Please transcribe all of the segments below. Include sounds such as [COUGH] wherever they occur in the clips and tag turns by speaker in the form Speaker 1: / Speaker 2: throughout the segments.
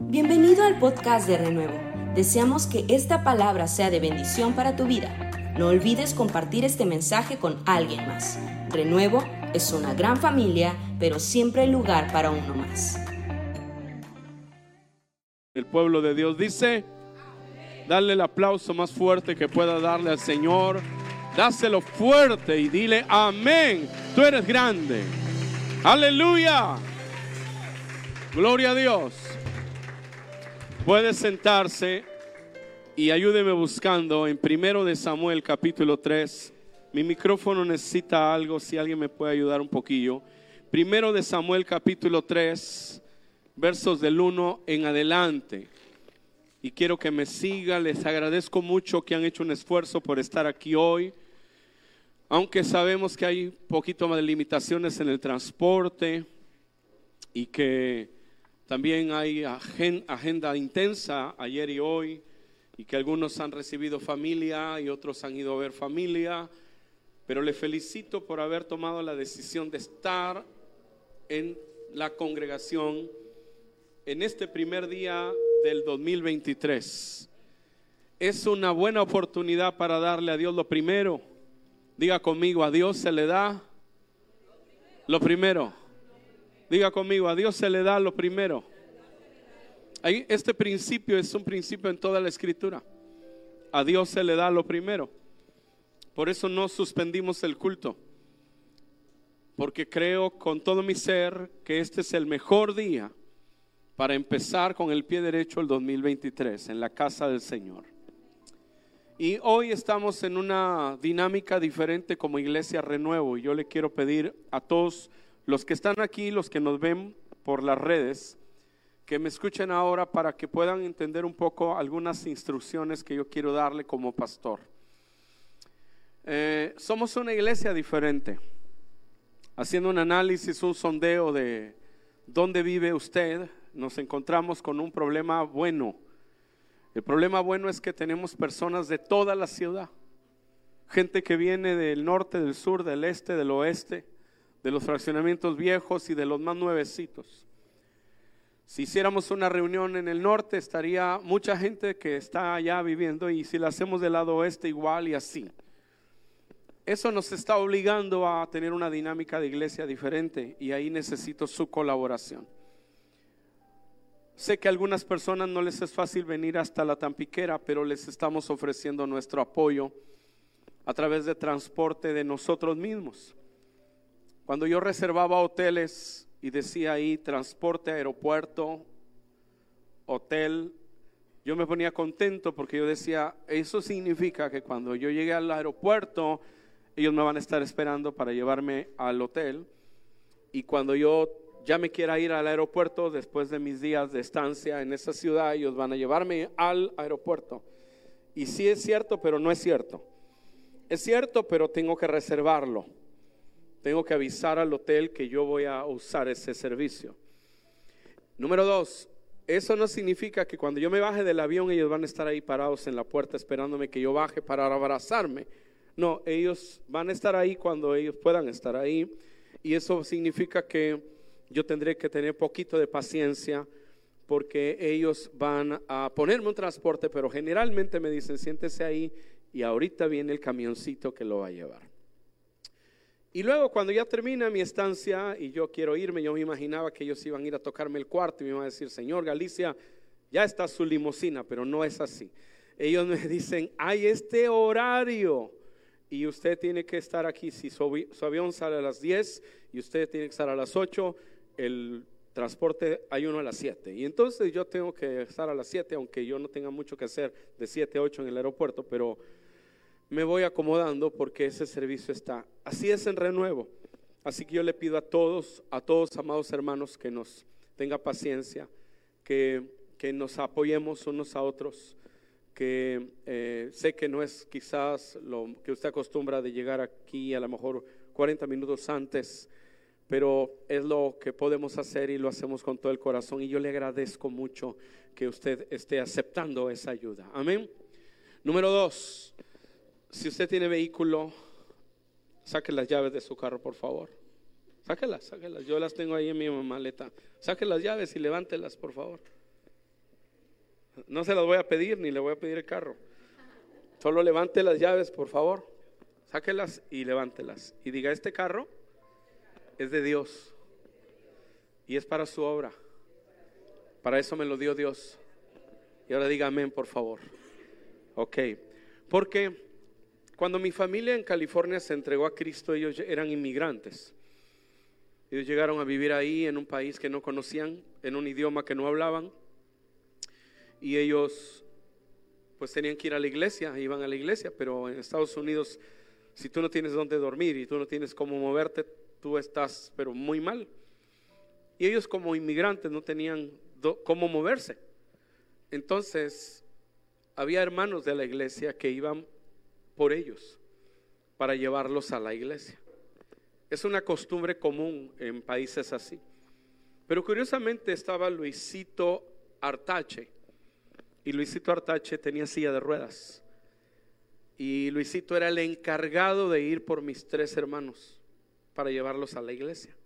Speaker 1: Bienvenido al podcast de Renuevo. Deseamos que esta palabra sea de bendición para tu vida. No olvides compartir este mensaje con alguien más. Renuevo es una gran familia, pero siempre hay lugar para uno más.
Speaker 2: El pueblo de Dios dice, dale el aplauso más fuerte que pueda darle al Señor. Dáselo fuerte y dile, amén. Tú eres grande. Aleluya. Gloria a Dios. Puede sentarse y ayúdeme buscando en primero de Samuel capítulo 3. Mi micrófono necesita algo, si alguien me puede ayudar un poquillo. Primero de Samuel capítulo 3, versos del 1 en adelante. Y quiero que me siga, les agradezco mucho que han hecho un esfuerzo por estar aquí hoy. Aunque sabemos que hay poquito más de limitaciones en el transporte y que también hay agenda intensa ayer y hoy y que algunos han recibido familia y otros han ido a ver familia, pero le felicito por haber tomado la decisión de estar en la congregación en este primer día del 2023. Es una buena oportunidad para darle a Dios lo primero. Diga conmigo, a Dios se le da lo primero. Diga conmigo, a Dios se le da lo primero. Este principio es un principio en toda la escritura. A Dios se le da lo primero. Por eso no suspendimos el culto. Porque creo con todo mi ser que este es el mejor día para empezar con el pie derecho el 2023 en la casa del Señor. Y hoy estamos en una dinámica diferente como iglesia renuevo. Y yo le quiero pedir a todos los que están aquí, los que nos ven por las redes, que me escuchen ahora para que puedan entender un poco algunas instrucciones que yo quiero darle como pastor. Eh, somos una iglesia diferente. Haciendo un análisis, un sondeo de dónde vive usted, nos encontramos con un problema bueno. El problema bueno es que tenemos personas de toda la ciudad. Gente que viene del norte, del sur, del este, del oeste de los fraccionamientos viejos y de los más nuevecitos. Si hiciéramos una reunión en el norte, estaría mucha gente que está allá viviendo y si la hacemos del lado oeste igual y así. Eso nos está obligando a tener una dinámica de iglesia diferente y ahí necesito su colaboración. Sé que a algunas personas no les es fácil venir hasta la Tampiquera, pero les estamos ofreciendo nuestro apoyo a través de transporte de nosotros mismos. Cuando yo reservaba hoteles y decía ahí transporte, aeropuerto, hotel, yo me ponía contento porque yo decía, eso significa que cuando yo llegue al aeropuerto, ellos me van a estar esperando para llevarme al hotel. Y cuando yo ya me quiera ir al aeropuerto, después de mis días de estancia en esa ciudad, ellos van a llevarme al aeropuerto. Y sí es cierto, pero no es cierto. Es cierto, pero tengo que reservarlo tengo que avisar al hotel que yo voy a usar ese servicio. Número dos, eso no significa que cuando yo me baje del avión ellos van a estar ahí parados en la puerta esperándome que yo baje para abrazarme. No, ellos van a estar ahí cuando ellos puedan estar ahí. Y eso significa que yo tendré que tener poquito de paciencia porque ellos van a ponerme un transporte, pero generalmente me dicen, siéntese ahí y ahorita viene el camioncito que lo va a llevar. Y luego cuando ya termina mi estancia y yo quiero irme, yo me imaginaba que ellos iban a ir a tocarme el cuarto y me iban a decir, Señor Galicia, ya está su limusina, pero no es así. Ellos me [LAUGHS] dicen, hay este horario y usted tiene que estar aquí. Si su, avión sale a las 10 y usted tiene que estar a las 8, el transporte hay uno a las 7. Y entonces yo tengo que estar a las 7, aunque yo no tenga mucho que hacer de 7 a 8 en el aeropuerto, pero me voy acomodando porque ese servicio está. Así es en renuevo. Así que yo le pido a todos, a todos amados hermanos, que nos tenga paciencia, que, que nos apoyemos unos a otros, que eh, sé que no es quizás lo que usted acostumbra de llegar aquí a lo mejor 40 minutos antes, pero es lo que podemos hacer y lo hacemos con todo el corazón. Y yo le agradezco mucho que usted esté aceptando esa ayuda. Amén. Número dos si usted tiene vehículo, saque las llaves de su carro, por favor. Sáquelas, sáquelas. Yo las tengo ahí en mi maleta. Saque las llaves y levántelas, por favor. No se las voy a pedir ni le voy a pedir el carro. Solo levante las llaves, por favor. Sáquelas y levántelas. Y diga, este carro es de Dios. Y es para su obra. Para eso me lo dio Dios. Y ahora diga amén, por favor. Ok. Porque cuando mi familia en California se entregó a Cristo, ellos eran inmigrantes. Ellos llegaron a vivir ahí en un país que no conocían, en un idioma que no hablaban. Y ellos pues tenían que ir a la iglesia, iban a la iglesia, pero en Estados Unidos, si tú no tienes dónde dormir y tú no tienes cómo moverte, tú estás, pero muy mal. Y ellos como inmigrantes no tenían cómo moverse. Entonces, había hermanos de la iglesia que iban por ellos para llevarlos a la iglesia. Es una costumbre común en países así. Pero curiosamente estaba Luisito Artache. Y Luisito Artache tenía silla de ruedas. Y Luisito era el encargado de ir por mis tres hermanos para llevarlos a la iglesia.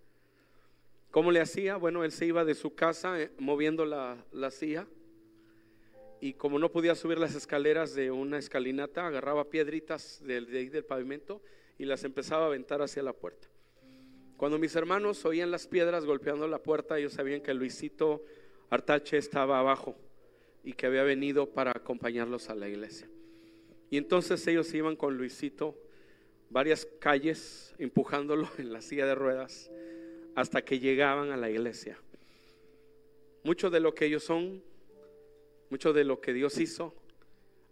Speaker 2: ¿Cómo le hacía? Bueno, él se iba de su casa eh, moviendo la, la silla y como no podía subir las escaleras de una escalinata, agarraba piedritas del, de del pavimento y las empezaba a aventar hacia la puerta. Cuando mis hermanos oían las piedras golpeando la puerta, ellos sabían que Luisito Artache estaba abajo y que había venido para acompañarlos a la iglesia. Y entonces ellos iban con Luisito varias calles empujándolo [LAUGHS] en la silla de ruedas hasta que llegaban a la iglesia. Mucho de lo que ellos son mucho de lo que Dios hizo,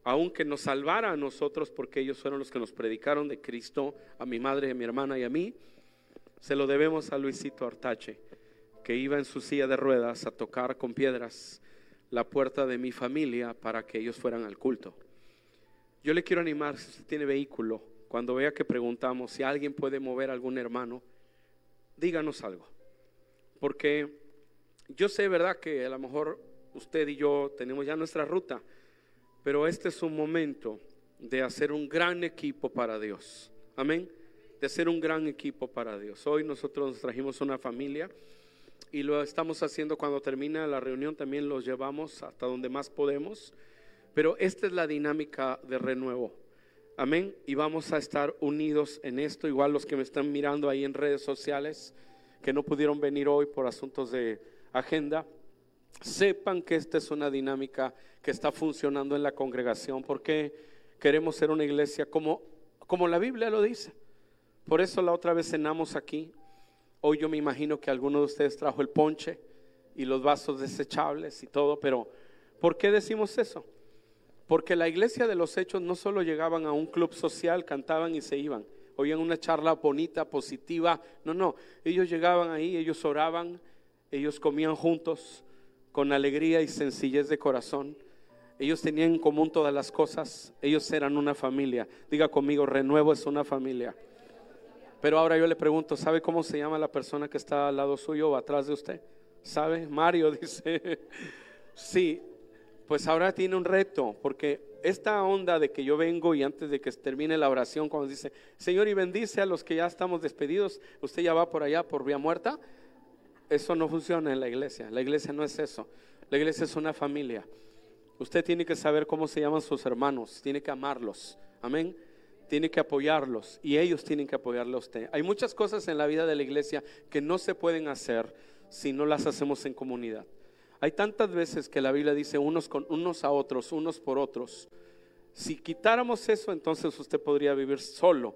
Speaker 2: aunque nos salvara a nosotros, porque ellos fueron los que nos predicaron de Cristo, a mi madre, a mi hermana y a mí, se lo debemos a Luisito Artache, que iba en su silla de ruedas a tocar con piedras la puerta de mi familia para que ellos fueran al culto. Yo le quiero animar, si usted tiene vehículo, cuando vea que preguntamos si alguien puede mover a algún hermano, díganos algo. Porque yo sé, ¿verdad?, que a lo mejor usted y yo tenemos ya nuestra ruta, pero este es un momento de hacer un gran equipo para Dios. Amén. De hacer un gran equipo para Dios. Hoy nosotros nos trajimos una familia y lo estamos haciendo cuando termina la reunión, también los llevamos hasta donde más podemos. Pero esta es la dinámica de renuevo. Amén. Y vamos a estar unidos en esto, igual los que me están mirando ahí en redes sociales, que no pudieron venir hoy por asuntos de agenda sepan que esta es una dinámica que está funcionando en la congregación porque queremos ser una iglesia como, como la Biblia lo dice. Por eso la otra vez cenamos aquí. Hoy yo me imagino que alguno de ustedes trajo el ponche y los vasos desechables y todo, pero ¿por qué decimos eso? Porque la iglesia de los hechos no solo llegaban a un club social, cantaban y se iban, oían una charla bonita, positiva, no, no, ellos llegaban ahí, ellos oraban, ellos comían juntos, con alegría y sencillez de corazón. Ellos tenían en común todas las cosas. Ellos eran una familia. Diga conmigo, renuevo es una familia. Pero ahora yo le pregunto, ¿sabe cómo se llama la persona que está al lado suyo o atrás de usted? ¿Sabe? Mario [LAUGHS] dice, sí, pues ahora tiene un reto, porque esta onda de que yo vengo y antes de que termine la oración, cuando dice, Señor, y bendice a los que ya estamos despedidos, usted ya va por allá por vía muerta, eso no funciona en la iglesia. La iglesia no es eso. La iglesia es una familia. Usted tiene que saber cómo se llaman sus hermanos, tiene que amarlos. Amén. Tiene que apoyarlos y ellos tienen que apoyarle a usted. Hay muchas cosas en la vida de la iglesia que no se pueden hacer si no las hacemos en comunidad. Hay tantas veces que la Biblia dice unos con unos a otros, unos por otros. Si quitáramos eso, entonces usted podría vivir solo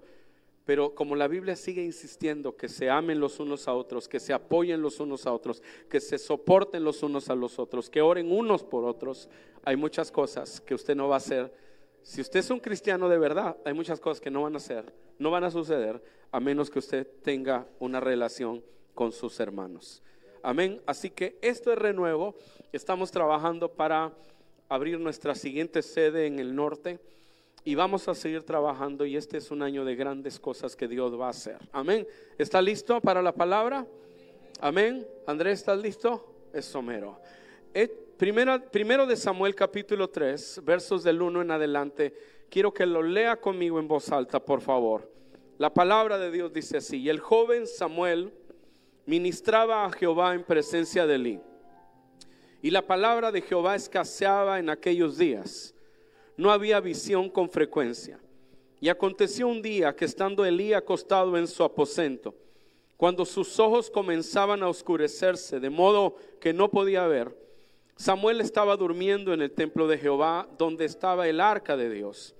Speaker 2: pero como la Biblia sigue insistiendo que se amen los unos a otros, que se apoyen los unos a otros, que se soporten los unos a los otros, que oren unos por otros, hay muchas cosas que usted no va a hacer. Si usted es un cristiano de verdad, hay muchas cosas que no van a hacer, no van a suceder, a menos que usted tenga una relación con sus hermanos. Amén. Así que esto es renuevo. Estamos trabajando para abrir nuestra siguiente sede en el norte y vamos a seguir trabajando y este es un año de grandes cosas que Dios va a hacer. Amén. ¿Está listo para la palabra? Amén. Andrés, ¿estás listo? Es somero. Eh, primero de Samuel capítulo 3, versos del 1 en adelante. Quiero que lo lea conmigo en voz alta, por favor. La palabra de Dios dice así, y el joven Samuel ministraba a Jehová en presencia de Elí. Y la palabra de Jehová escaseaba en aquellos días. No había visión con frecuencia. Y aconteció un día que estando Elí acostado en su aposento, cuando sus ojos comenzaban a oscurecerse, de modo que no podía ver, Samuel estaba durmiendo en el templo de Jehová, donde estaba el arca de Dios.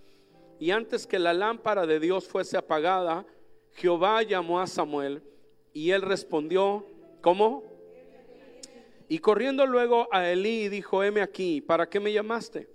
Speaker 2: Y antes que la lámpara de Dios fuese apagada, Jehová llamó a Samuel y él respondió, ¿cómo? Y corriendo luego a Elí dijo, heme aquí, ¿para qué me llamaste?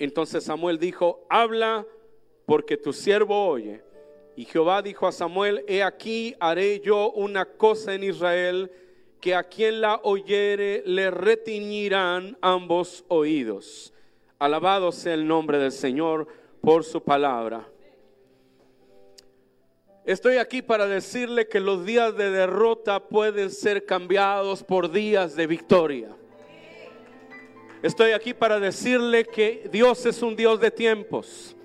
Speaker 2: Entonces Samuel dijo, habla porque tu siervo oye. Y Jehová dijo a Samuel, he aquí haré yo una cosa en Israel, que a quien la oyere le retiñirán ambos oídos. Alabado sea el nombre del Señor por su palabra. Estoy aquí para decirle que los días de derrota pueden ser cambiados por días de victoria. Estoy aquí para decirle que Dios es un Dios de tiempos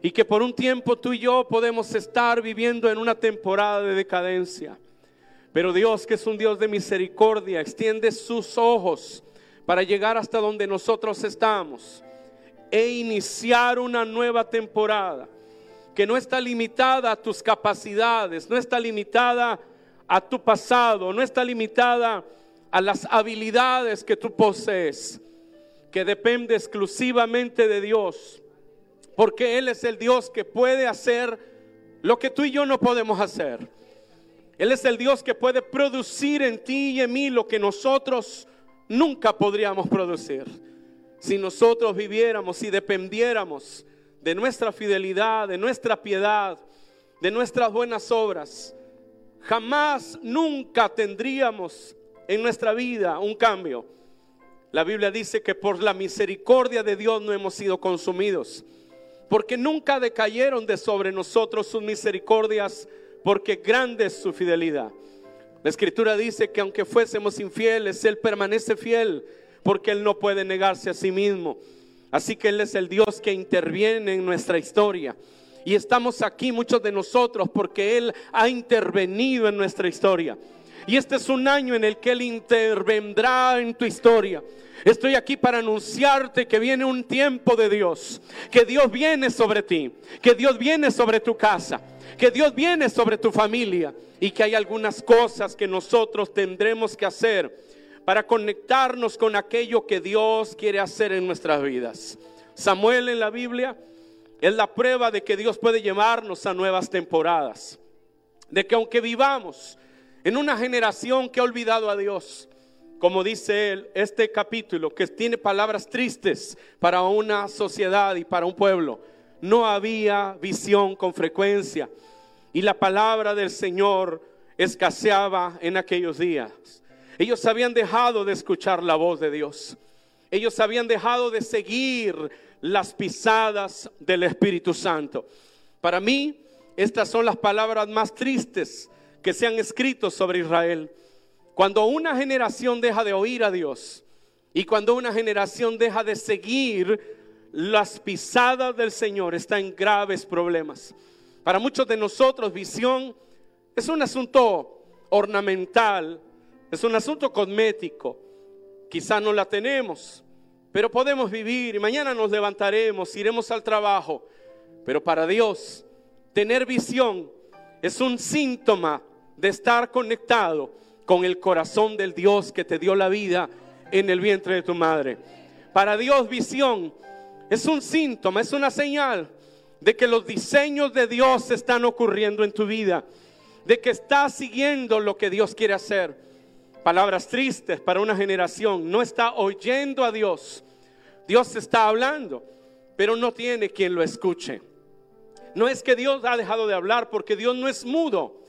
Speaker 2: y que por un tiempo tú y yo podemos estar viviendo en una temporada de decadencia. Pero Dios, que es un Dios de misericordia, extiende sus ojos para llegar hasta donde nosotros estamos e iniciar una nueva temporada que no está limitada a tus capacidades, no está limitada a tu pasado, no está limitada a las habilidades que tú posees, que depende exclusivamente de Dios, porque Él es el Dios que puede hacer lo que tú y yo no podemos hacer. Él es el Dios que puede producir en ti y en mí lo que nosotros nunca podríamos producir si nosotros viviéramos y dependiéramos de nuestra fidelidad, de nuestra piedad, de nuestras buenas obras, jamás, nunca tendríamos en nuestra vida un cambio. La Biblia dice que por la misericordia de Dios no hemos sido consumidos, porque nunca decayeron de sobre nosotros sus misericordias, porque grande es su fidelidad. La escritura dice que aunque fuésemos infieles, Él permanece fiel porque Él no puede negarse a sí mismo. Así que Él es el Dios que interviene en nuestra historia. Y estamos aquí muchos de nosotros porque Él ha intervenido en nuestra historia. Y este es un año en el que Él intervendrá en tu historia. Estoy aquí para anunciarte que viene un tiempo de Dios, que Dios viene sobre ti, que Dios viene sobre tu casa, que Dios viene sobre tu familia y que hay algunas cosas que nosotros tendremos que hacer para conectarnos con aquello que Dios quiere hacer en nuestras vidas. Samuel en la Biblia es la prueba de que Dios puede llevarnos a nuevas temporadas. De que aunque vivamos en una generación que ha olvidado a Dios, como dice él, este capítulo que tiene palabras tristes para una sociedad y para un pueblo, no había visión con frecuencia y la palabra del Señor escaseaba en aquellos días. Ellos habían dejado de escuchar la voz de Dios. Ellos habían dejado de seguir las pisadas del Espíritu Santo. Para mí, estas son las palabras más tristes que se han escrito sobre Israel. Cuando una generación deja de oír a Dios y cuando una generación deja de seguir las pisadas del Señor, está en graves problemas. Para muchos de nosotros, visión es un asunto ornamental, es un asunto cosmético. Quizá no la tenemos, pero podemos vivir y mañana nos levantaremos, iremos al trabajo. Pero para Dios, tener visión es un síntoma de estar conectado con el corazón del Dios que te dio la vida en el vientre de tu madre. Para Dios visión Es un síntoma, es una señal de que los diseños de Dios están ocurriendo en tu vida, de que estás siguiendo lo que Dios quiere hacer. Palabras tristes para una generación, no está oyendo a Dios. Dios está hablando, pero no tiene quien lo escuche. No es que Dios ha dejado de hablar, porque Dios no es mudo,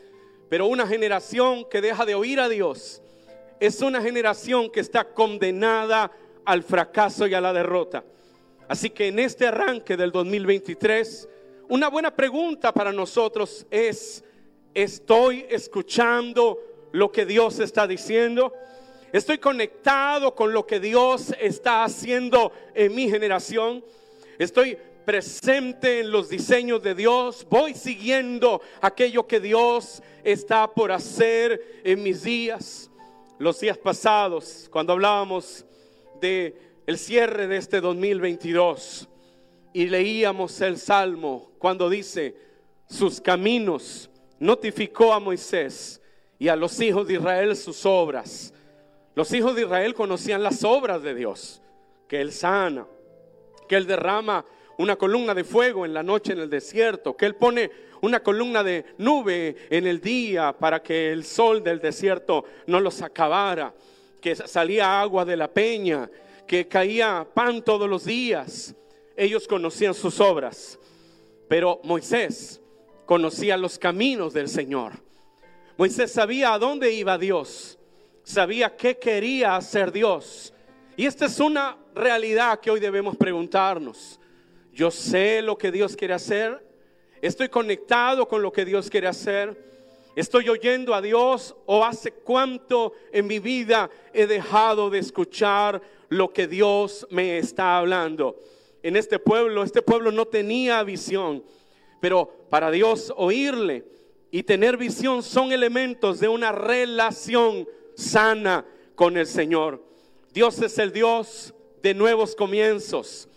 Speaker 2: pero una generación que deja de oír a Dios es una generación que está condenada al fracaso y a la derrota. Así que en este arranque del 2023, una buena pregunta para nosotros es, ¿estoy escuchando lo que Dios está diciendo? ¿Estoy conectado con lo que Dios está haciendo en mi generación? ¿Estoy presente en los diseños de Dios? ¿Voy siguiendo aquello que Dios está por hacer en mis días? Los días pasados, cuando hablábamos de el cierre de este 2022 y leíamos el Salmo cuando dice, sus caminos notificó a Moisés y a los hijos de Israel sus obras. Los hijos de Israel conocían las obras de Dios, que Él sana, que Él derrama una columna de fuego en la noche en el desierto, que Él pone una columna de nube en el día para que el sol del desierto no los acabara, que salía agua de la peña, que caía pan todos los días. Ellos conocían sus obras, pero Moisés conocía los caminos del Señor. Moisés sabía a dónde iba Dios, sabía qué quería hacer Dios. Y esta es una realidad que hoy debemos preguntarnos. Yo sé lo que Dios quiere hacer, estoy conectado con lo que Dios quiere hacer. ¿Estoy oyendo a Dios o hace cuánto en mi vida he dejado de escuchar lo que Dios me está hablando. En este pueblo, este pueblo no tenía visión, pero para Dios oírle y tener visión son elementos de una relación sana con el Señor. Dios es el Dios de nuevos comienzos.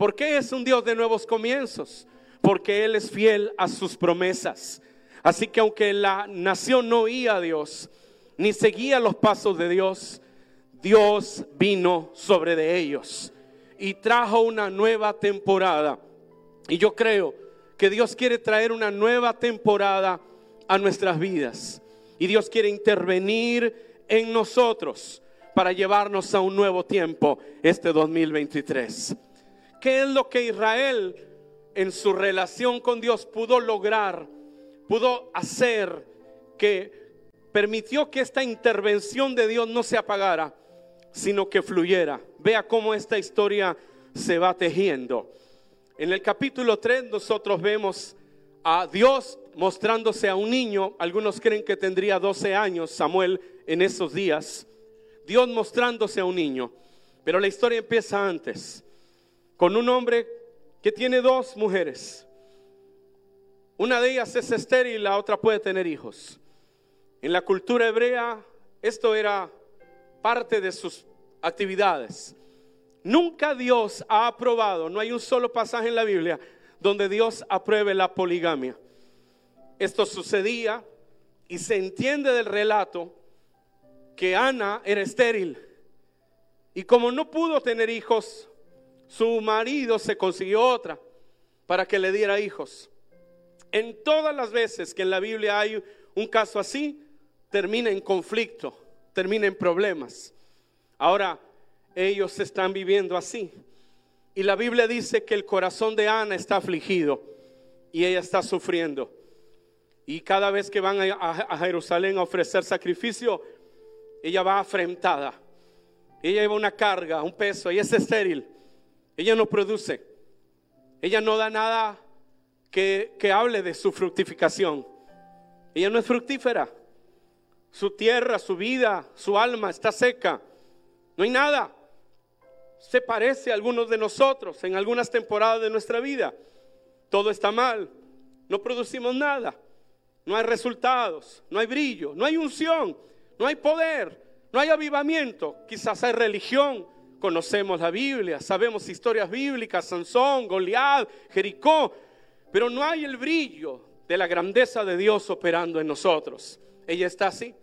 Speaker 2: ¿Por qué es un Dios de nuevos comienzos? Porque Él es fiel a sus promesas. Así que aunque la nación no oía a Dios, ni seguía los pasos de Dios, Dios vino sobre de ellos y trajo una nueva temporada. Y yo creo que Dios quiere traer una nueva temporada a nuestras vidas. Y Dios quiere intervenir en nosotros para llevarnos a un nuevo tiempo este 2023. ¿Qué es lo que Israel en su relación con Dios pudo lograr, pudo hacer que permitió que esta intervención de Dios no se apagara? sino que fluyera. Vea cómo esta historia se va tejiendo. En el capítulo 3 nosotros vemos a Dios mostrándose a un niño, algunos creen que tendría 12 años, Samuel, en esos días. Dios mostrándose a un niño. Pero la historia empieza antes, con un hombre que tiene dos mujeres. Una de ellas es estéril la otra puede tener hijos. En la cultura hebrea esto era parte de sus actividades. Nunca Dios ha aprobado, no hay un solo pasaje en la Biblia donde Dios apruebe la poligamia. Esto sucedía y se entiende del relato que Ana era estéril. Y como no pudo tener hijos, su marido se consiguió otra para que le diera hijos. En todas las veces que en la Biblia hay un caso así, termina en conflicto termina en problemas. Ahora, ellos están viviendo así. Y la Biblia dice que el corazón de Ana está afligido y ella está sufriendo. Y cada vez que van a, Jerusalén a ofrecer sacrificio, ella va afrentada. Ella lleva una carga, un peso, ella es estéril. Ella no produce. Ella no da nada que, que hable de su fructificación. Ella no es fructífera. Su tierra, su vida, su alma está seca. No hay nada. Se parece a algunos de nosotros en algunas temporadas de nuestra vida. Todo está mal. No producimos nada. No hay resultados. No hay brillo. No hay unción. No hay poder. No hay avivamiento. Quizás hay religión. Conocemos la Biblia. Sabemos historias bíblicas. Sansón, Goliat, Jericó. Pero no hay el brillo de la grandeza de Dios operando en nosotros. Ella está así.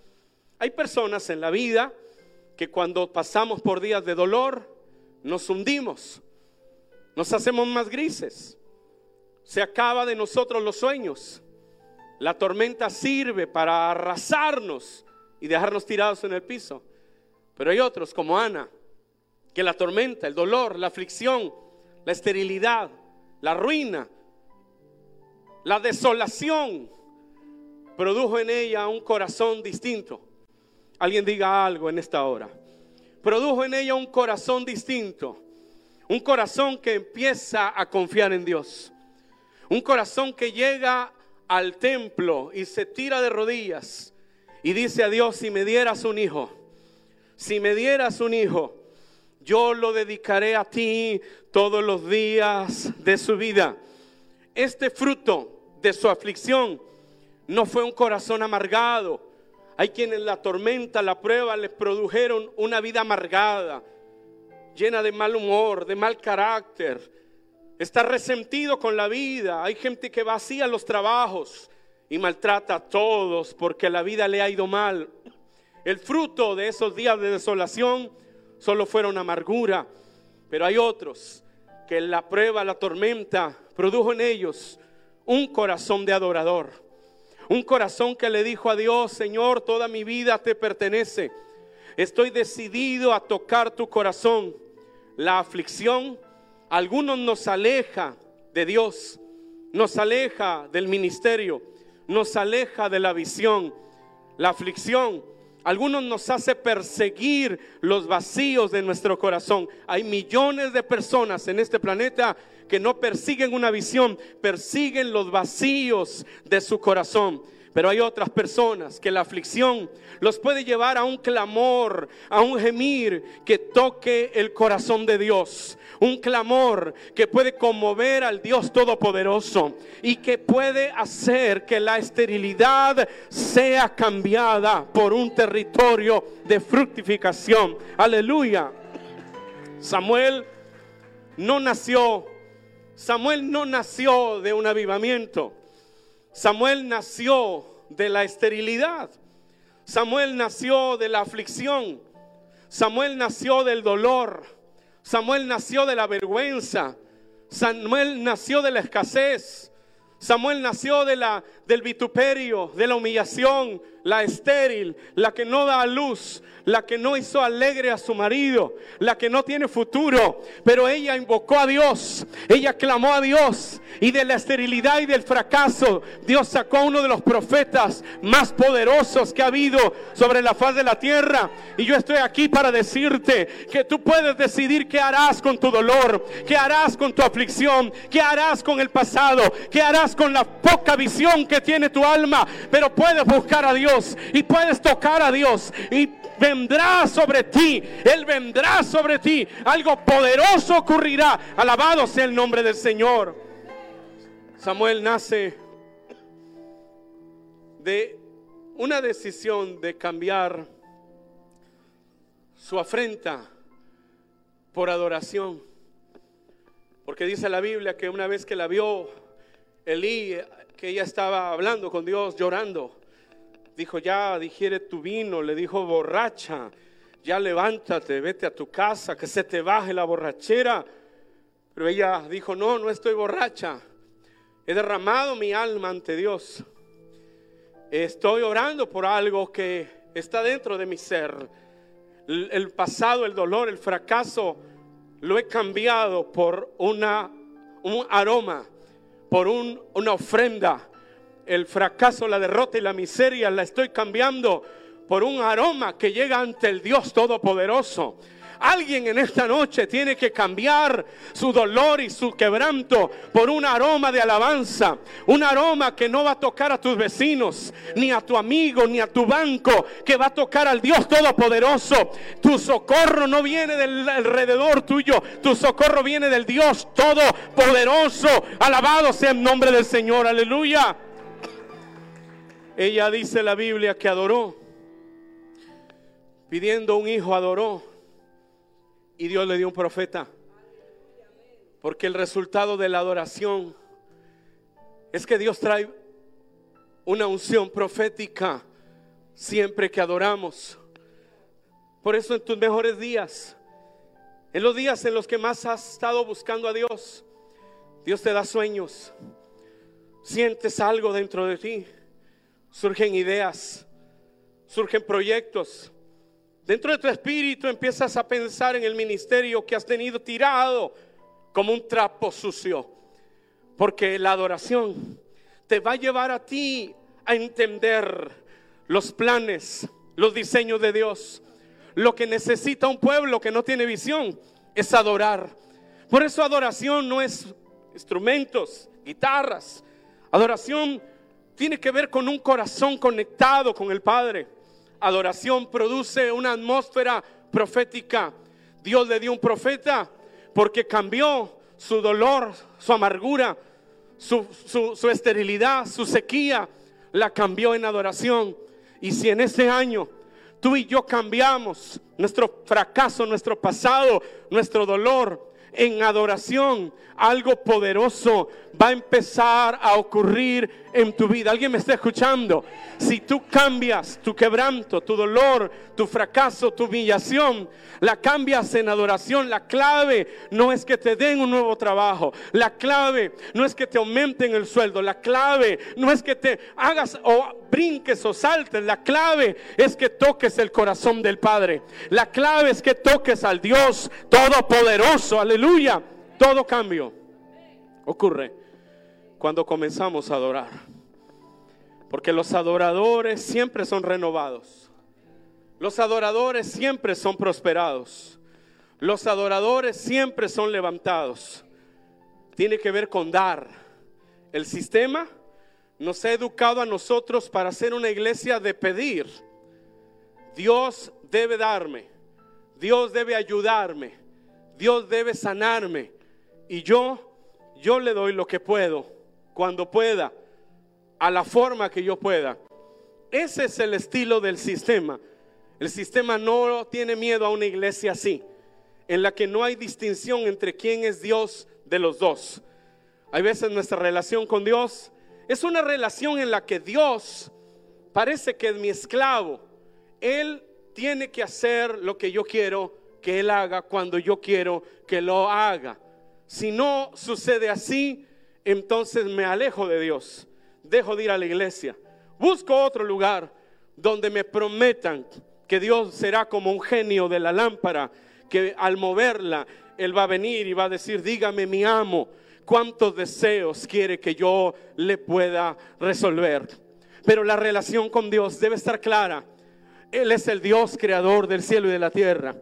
Speaker 2: Hay personas en la vida que cuando pasamos por días de dolor nos hundimos. nos hacemos más grises. Se acaba de nosotros los sueños. La tormenta sirve para arrasarnos y dejarnos tirados en el piso. Pero hay otros como Ana, que la tormenta, el dolor, la aflicción, la esterilidad, la ruina, la desolación, produjo en ella un corazón distinto. Alguien diga algo en esta hora. Produjo en ella un corazón distinto. Un corazón que empieza a confiar en Dios. Un corazón que llega al templo y se tira de rodillas y dice a Dios, si me dieras un hijo, si me dieras un hijo, yo lo dedicaré a ti todos los días de su vida. Este fruto de su aflicción no fue un corazón amargado. Hay quienes la tormenta, la prueba les produjeron una vida amargada, llena de mal humor, de mal carácter. Está resentido con la vida. Hay gente que vacía los trabajos y maltrata a todos porque la vida le ha ido mal. El fruto de esos días de desolación solo fueron amargura, pero hay otros que la prueba, la tormenta, produjo en ellos un corazón de adorador. Un corazón que le dijo a Dios, Señor, toda mi vida te pertenece. Estoy decidido a tocar tu corazón. La aflicción, algunos nos aleja de Dios, nos aleja del ministerio, nos aleja de la visión. La aflicción, algunos nos hace perseguir los vacíos de nuestro corazón. Hay millones de personas en este planeta que no persiguen una visión, persiguen los vacíos de su corazón. Pero hay otras personas que la aflicción los puede llevar a un clamor, a un gemir que toque el corazón de Dios. Un clamor que puede conmover al Dios Todopoderoso y que puede hacer que la esterilidad sea cambiada por un territorio de fructificación. Aleluya. Samuel no nació Samuel no nació de un avivamiento. Samuel nació de la esterilidad. Samuel nació de la aflicción. Samuel nació del dolor. Samuel nació de la vergüenza. Samuel nació de la escasez. Samuel nació de la, del vituperio, de la humillación, la estéril, la que no da a luz, la que no hizo alegre a su marido, la que no tiene futuro. Pero ella invocó a Dios, ella clamó a Dios y de la esterilidad y del fracaso Dios sacó a uno de los profetas más poderosos que ha habido sobre la faz de la tierra. Y yo estoy aquí para decirte que tú puedes decidir qué harás con tu dolor, qué harás con tu aflicción, qué harás con el pasado, qué harás con la poca visión que tiene tu alma. Pero puedes buscar a Dios y puedes tocar a Dios y vendrá sobre ti, Él vendrá sobre ti, algo poderoso ocurrirá, alabado sea el nombre del Señor. Samuel nace de una decisión de cambiar su afrenta por adoración. Porque dice la Biblia que una vez que la vio Elí, que ella estaba hablando con Dios, llorando, dijo, ya digiere tu vino, le dijo, borracha, ya levántate, vete a tu casa, que se te baje la borrachera. Pero ella dijo, no, no estoy borracha, he derramado mi alma ante Dios. Estoy orando por algo que está dentro de mi ser. El, pasado, el dolor, el fracaso, lo he cambiado por una, un aroma, por una ofrenda el fracaso, la derrota y la miseria la estoy cambiando por un aroma que llega ante el Dios Todopoderoso. Alguien en esta noche tiene que cambiar su dolor y su quebranto por un aroma de alabanza. Un aroma que no va a tocar a tus vecinos, ni a tu amigo, ni a tu banco, que va a tocar al Dios Todopoderoso. Tu socorro no viene del alrededor tuyo, tu socorro viene del Dios Todopoderoso. Alabado sea el nombre del Señor, aleluya. Ella dice la Biblia que adoró. Pidiendo un hijo adoró. Y Dios le dio un profeta. Porque el resultado de la adoración es que Dios trae una unción profética siempre que adoramos. Por eso en tus mejores días, En los días en los que más has estado buscando a Dios, Dios te da sueños. Sientes algo dentro de ti. Surgen ideas, surgen proyectos. Dentro de tu espíritu empiezas a pensar en el ministerio que has tenido tirado como un trapo sucio. Porque la adoración te va a llevar a ti a entender los planes, los diseños de Dios. Lo que necesita un pueblo que no tiene visión es adorar. Por eso adoración no es instrumentos, guitarras. Adoración tiene que ver con un corazón conectado con el Padre. Adoración produce una atmósfera profética. Dios le dio un profeta porque cambió su dolor, su amargura, su, su esterilidad, su sequía, la cambió en adoración. Y si en este año tú y yo cambiamos nuestro fracaso, nuestro pasado, nuestro dolor en adoración, algo poderoso va a empezar a ocurrir en tu vida. ¿Alguien me está escuchando? Si tú cambias tu quebranto, tu dolor, tu fracaso, tu humillación, la cambias en adoración, la clave no es que te den un nuevo trabajo, la clave no es que te aumenten el sueldo, la clave no es que te hagas o brinques o saltes, la clave es que toques el corazón del Padre, la clave es que toques al Dios Todopoderoso, aleluya, todo cambio ocurre cuando comenzamos a adorar. Porque los adoradores siempre son renovados. Los adoradores siempre son prosperados. Los adoradores siempre son levantados. Tiene que ver con dar. El sistema nos ha educado a nosotros para ser una iglesia de pedir. Dios debe darme. Dios debe ayudarme. Dios debe sanarme. Y yo, yo le doy lo que puedo cuando pueda, a la forma que yo pueda. Ese es el estilo del sistema. El sistema no tiene miedo a una iglesia así, en la que no hay distinción entre quién es Dios de los dos. Hay veces nuestra relación con Dios es una relación en la que Dios parece que es mi esclavo. Él tiene que hacer lo que yo quiero que Él haga cuando yo quiero que lo haga. Si no sucede así, entonces me alejo de Dios, dejo de ir a la iglesia, busco otro lugar donde me prometan que Dios será como un genio de la lámpara, que al moverla, Él va a venir y va a decir, dígame mi amo, cuántos deseos quiere que yo le pueda resolver. Pero la relación con Dios debe estar clara. Él es el Dios creador del cielo y de la tierra.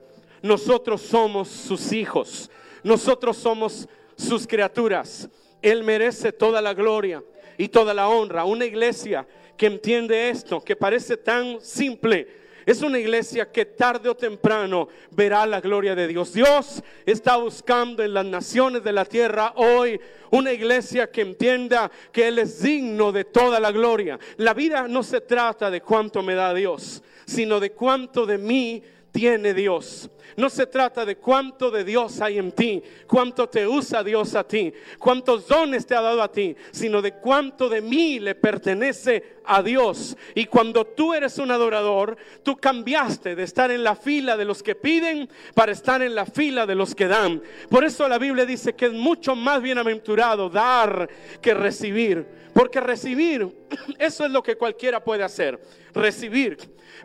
Speaker 2: Nosotros somos sus hijos. Nosotros somos sus criaturas. Él merece toda la gloria y toda la honra. Una iglesia que entiende esto, que parece tan simple, es una iglesia que tarde o temprano verá la gloria de Dios. Dios está buscando en las naciones de la tierra hoy una iglesia que entienda que Él es digno de toda la gloria. La vida no se trata de cuánto me da Dios, sino de cuánto de mí tiene Dios. No se trata de cuánto de Dios hay en ti, cuánto te usa Dios a ti, cuántos dones te ha dado a ti, sino de cuánto de mí le pertenece a Dios. Y cuando tú eres un adorador, tú cambiaste de estar en la fila de los que piden para estar en la fila de los que dan. Por eso la Biblia dice que es mucho más bienaventurado dar que recibir. Porque recibir, [CLEARS THROAT] eso es lo que cualquiera puede hacer, recibir.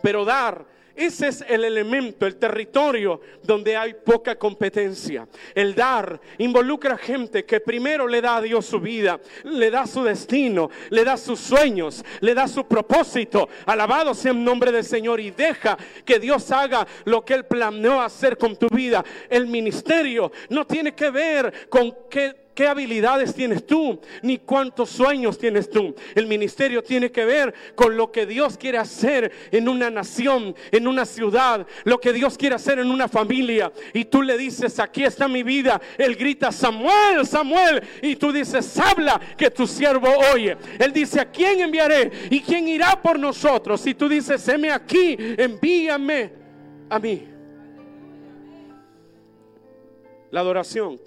Speaker 2: Pero dar ese es el elemento, el territorio donde hay poca competencia. El dar involucra gente que primero le da a Dios su vida, le da su destino, le da sus sueños, le da su propósito. Alabado sea el nombre del Señor y deja que Dios haga lo que Él planeó hacer con tu vida. El ministerio no tiene que ver con qué qué habilidades tienes tú, ni cuántos sueños tienes tú. El ministerio tiene que ver con lo que Dios quiere hacer en una nación, en una ciudad, lo que Dios quiere hacer en una familia. Y tú le dices, aquí está mi vida. Él grita, Samuel, Samuel. Y tú dices, habla que tu siervo oye. Él dice, ¿a quién enviaré? ¿Y quién irá por nosotros? Y tú dices, heme aquí, envíame a mí. La adoración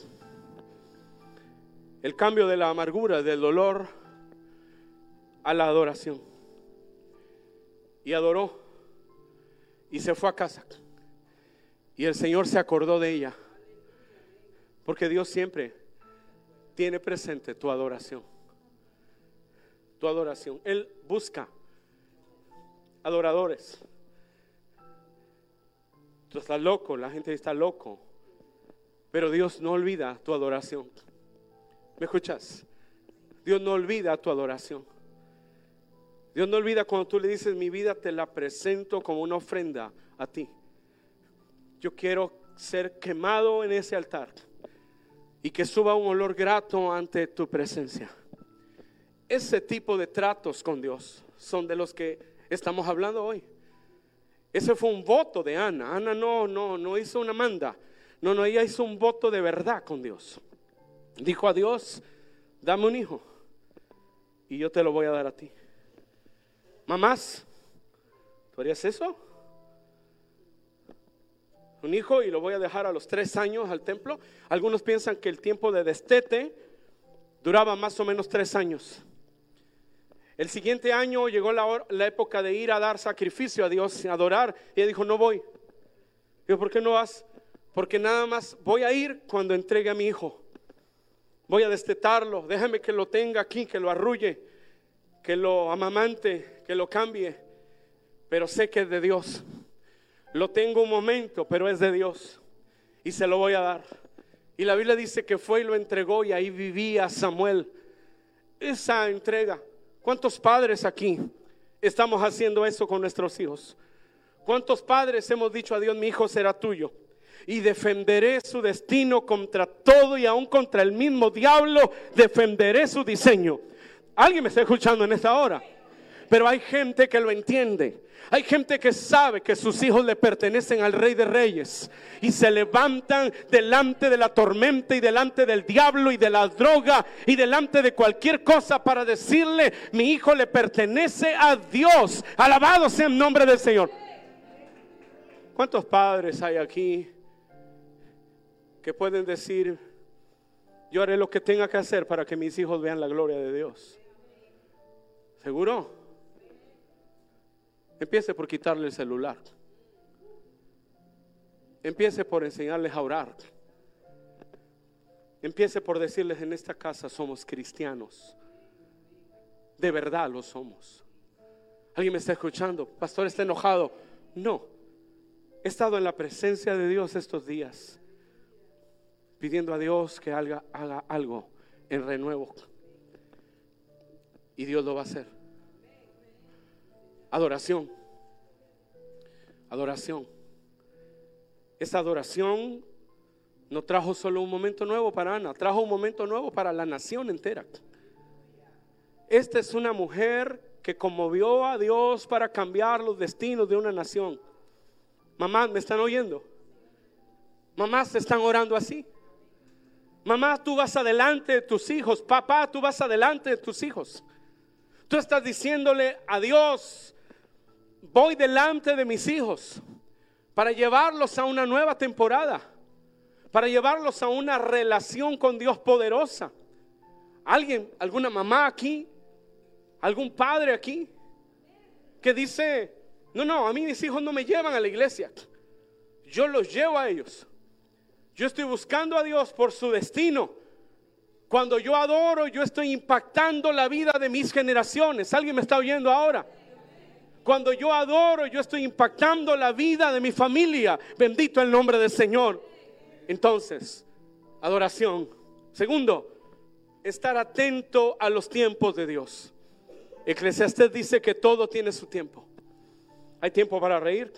Speaker 2: el cambio de la amargura, del dolor a la adoración. Y adoró y se fue a casa. Y el Señor se acordó de ella Porque Dios siempre tiene presente tu adoración. Tu adoración. Él busca adoradores. Tú estás loco, la gente está loco. Pero Dios no olvida tu adoración. ¿Me escuchas? Dios no olvida tu adoración. Dios no olvida cuando tú le dices, mi vida te la presento como una ofrenda a ti. Yo quiero ser quemado en ese altar y que suba un olor grato ante tu presencia. Ese tipo de tratos con Dios son de los que estamos hablando hoy. Ese fue un voto de Ana. Ana no, no, no hizo una manda. No, no, ella hizo un voto de verdad con Dios. Dijo a Dios, dame un hijo y yo te lo voy a dar a ti. Mamás, ¿tú harías eso? Un hijo y lo voy a dejar a los tres años al templo. Algunos piensan que el tiempo de destete duraba más o menos tres años. El siguiente año llegó la, la época de ir a dar sacrificio a Dios, a adorar. Y ella dijo, no voy. Dijo, ¿por qué no vas? Porque nada más voy a ir cuando entregue a mi hijo. Voy a destetarlo. Déjame que lo tenga aquí, que lo arrulle, que lo amamante, que lo cambie. Pero sé que es de Dios. Lo tengo un momento, pero es de Dios. Y se lo voy a dar. Y la Biblia dice que fue y lo entregó y ahí vivía Samuel. Esa entrega. ¿Cuántos padres aquí estamos haciendo eso con nuestros hijos? ¿Cuántos padres hemos dicho a Dios, mi hijo será tuyo? Y defenderé su destino contra todo y aún contra el mismo diablo, defenderé su diseño. ¿Alguien me está escuchando en esta hora? Pero hay gente que lo entiende. Hay gente que sabe que sus hijos le pertenecen al Rey de Reyes y se levantan delante de la tormenta y delante del diablo y de la droga y delante de cualquier cosa para decirle, mi hijo le pertenece a Dios. Alabado sea el nombre del Señor. ¿Cuántos padres hay aquí que pueden decir, yo haré lo que tenga que hacer para que mis hijos vean la gloria de Dios. ¿Seguro? Empiece por quitarle el celular. Empiece por enseñarles a orar. Empiece por decirles en esta casa somos cristianos. De verdad lo somos. ¿Alguien me está escuchando? Pastor está enojado. No. He estado en la presencia de Dios estos días pidiendo a Dios que haga, haga algo en renuevo. Y Dios lo va a hacer. Adoración. Adoración. Esa adoración no trajo solo un momento nuevo para Ana, trajo un momento nuevo para la nación entera. Esta es una mujer que conmovió a Dios para cambiar los destinos de una nación. Mamá, ¿me están oyendo? Mamás están orando así. Mamá, tú vas adelante de tus hijos. Papá, tú vas adelante de tus hijos. Tú estás diciéndole a Dios, voy delante de mis hijos para llevarlos a una nueva temporada, para llevarlos a una relación con Dios poderosa. ¿Alguien, alguna mamá aquí? ¿Algún padre aquí? Que dice, no, no, a mí mis hijos no me llevan a la iglesia. Yo los llevo a ellos. Yo estoy buscando a Dios por su destino. Cuando yo adoro, yo estoy impactando la vida de mis generaciones. ¿Alguien me está oyendo ahora? Cuando yo adoro, yo estoy impactando la vida de mi familia. Bendito el nombre del Señor. Entonces, adoración. Segundo, estar atento a los tiempos de Dios. Eclesiastes dice que todo tiene su tiempo. Hay tiempo para reír,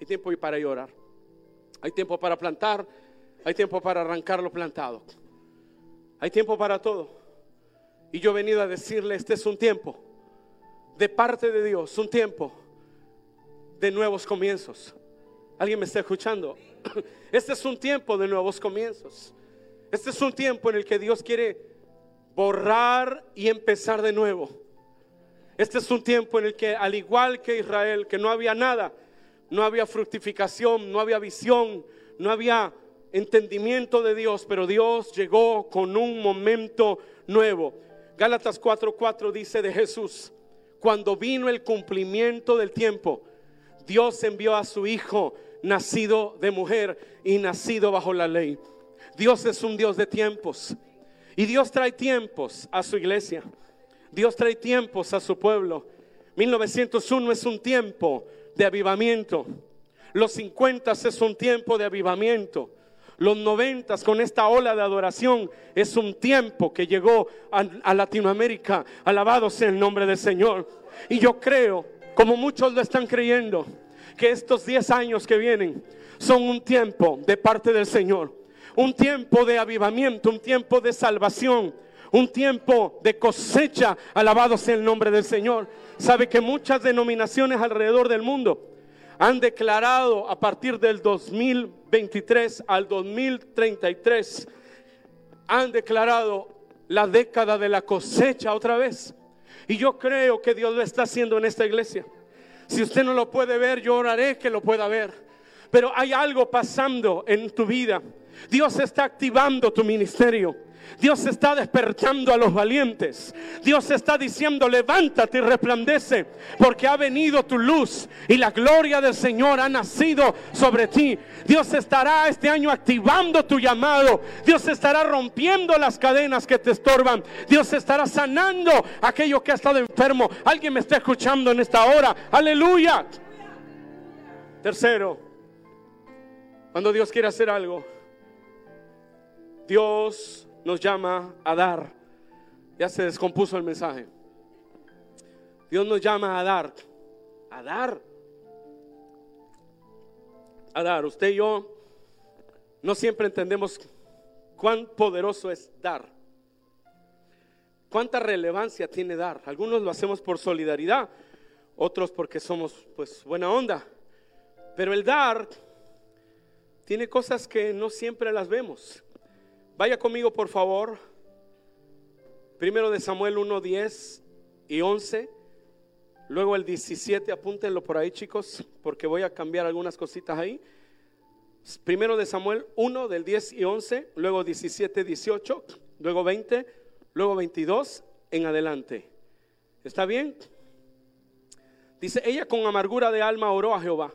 Speaker 2: hay tiempo para llorar, hay tiempo para plantar, hay tiempo para arrancar lo plantado. Hay tiempo para todo. Y yo he venido a decirle, este es un tiempo de parte de Dios, un tiempo de nuevos comienzos. ¿Alguien me está escuchando? [CLEARS THROAT] Este es un tiempo de nuevos comienzos. Este es un tiempo en el que Dios quiere borrar y empezar de nuevo. Este es un tiempo en el que, al igual que Israel, que no había nada, no había fructificación, no había visión, no había entendimiento de Dios, pero Dios llegó con un momento nuevo. Gálatas 4:4 dice de Jesús, cuando vino el cumplimiento del tiempo, Dios envió a su Hijo, nacido de mujer y nacido bajo la ley. Dios es un Dios de tiempos. Y Dios trae tiempos a su iglesia. Dios trae tiempos a su pueblo. 1901 es un tiempo de avivamiento. Los 50 es un tiempo de avivamiento. Los 90 con esta ola de adoración es un tiempo que llegó a, a Latinoamérica. Alabado sea el nombre del Señor. Y yo creo, como muchos lo están creyendo, que estos 10 años que vienen son un tiempo de parte del Señor. Un tiempo de avivamiento, un tiempo de salvación, un tiempo de cosecha. Alabado sea el nombre del Señor. Sabe que muchas denominaciones alrededor del mundo han declarado a partir del 2023 al 2033, han declarado la década de la cosecha otra vez. Y yo creo que Dios lo está haciendo en esta iglesia. Si usted no lo puede ver, yo oraré que lo pueda ver. Pero hay algo pasando en tu vida. Dios está activando tu ministerio. Dios está despertando a los valientes. Dios está diciendo, levántate y resplandece, porque ha venido tu luz y la gloria del Señor ha nacido sobre ti. Dios estará este año activando tu llamado. Dios estará rompiendo las cadenas que te estorban. Dios estará sanando aquello que ha estado enfermo. Alguien me está escuchando en esta hora. Aleluya. Tercero, cuando Dios quiere hacer algo, Dios nos llama a dar. Ya se descompuso el mensaje. Dios nos llama a dar. A dar. A dar. Usted y yo no siempre entendemos cuán poderoso es dar. Cuánta relevancia tiene dar. Algunos lo hacemos por solidaridad, otros porque somos pues buena onda. Pero el dar tiene cosas que no siempre las vemos. Vaya conmigo, por favor. Primero de Samuel 1, 10 y 11. Luego el 17, apúntenlo por ahí, chicos, porque voy a cambiar algunas cositas ahí. Primero de Samuel 1, del 10 y 11. Luego 17, 18. Luego 20. Luego 22 en adelante. ¿Está bien? Dice, ella con amargura de alma oró a Jehová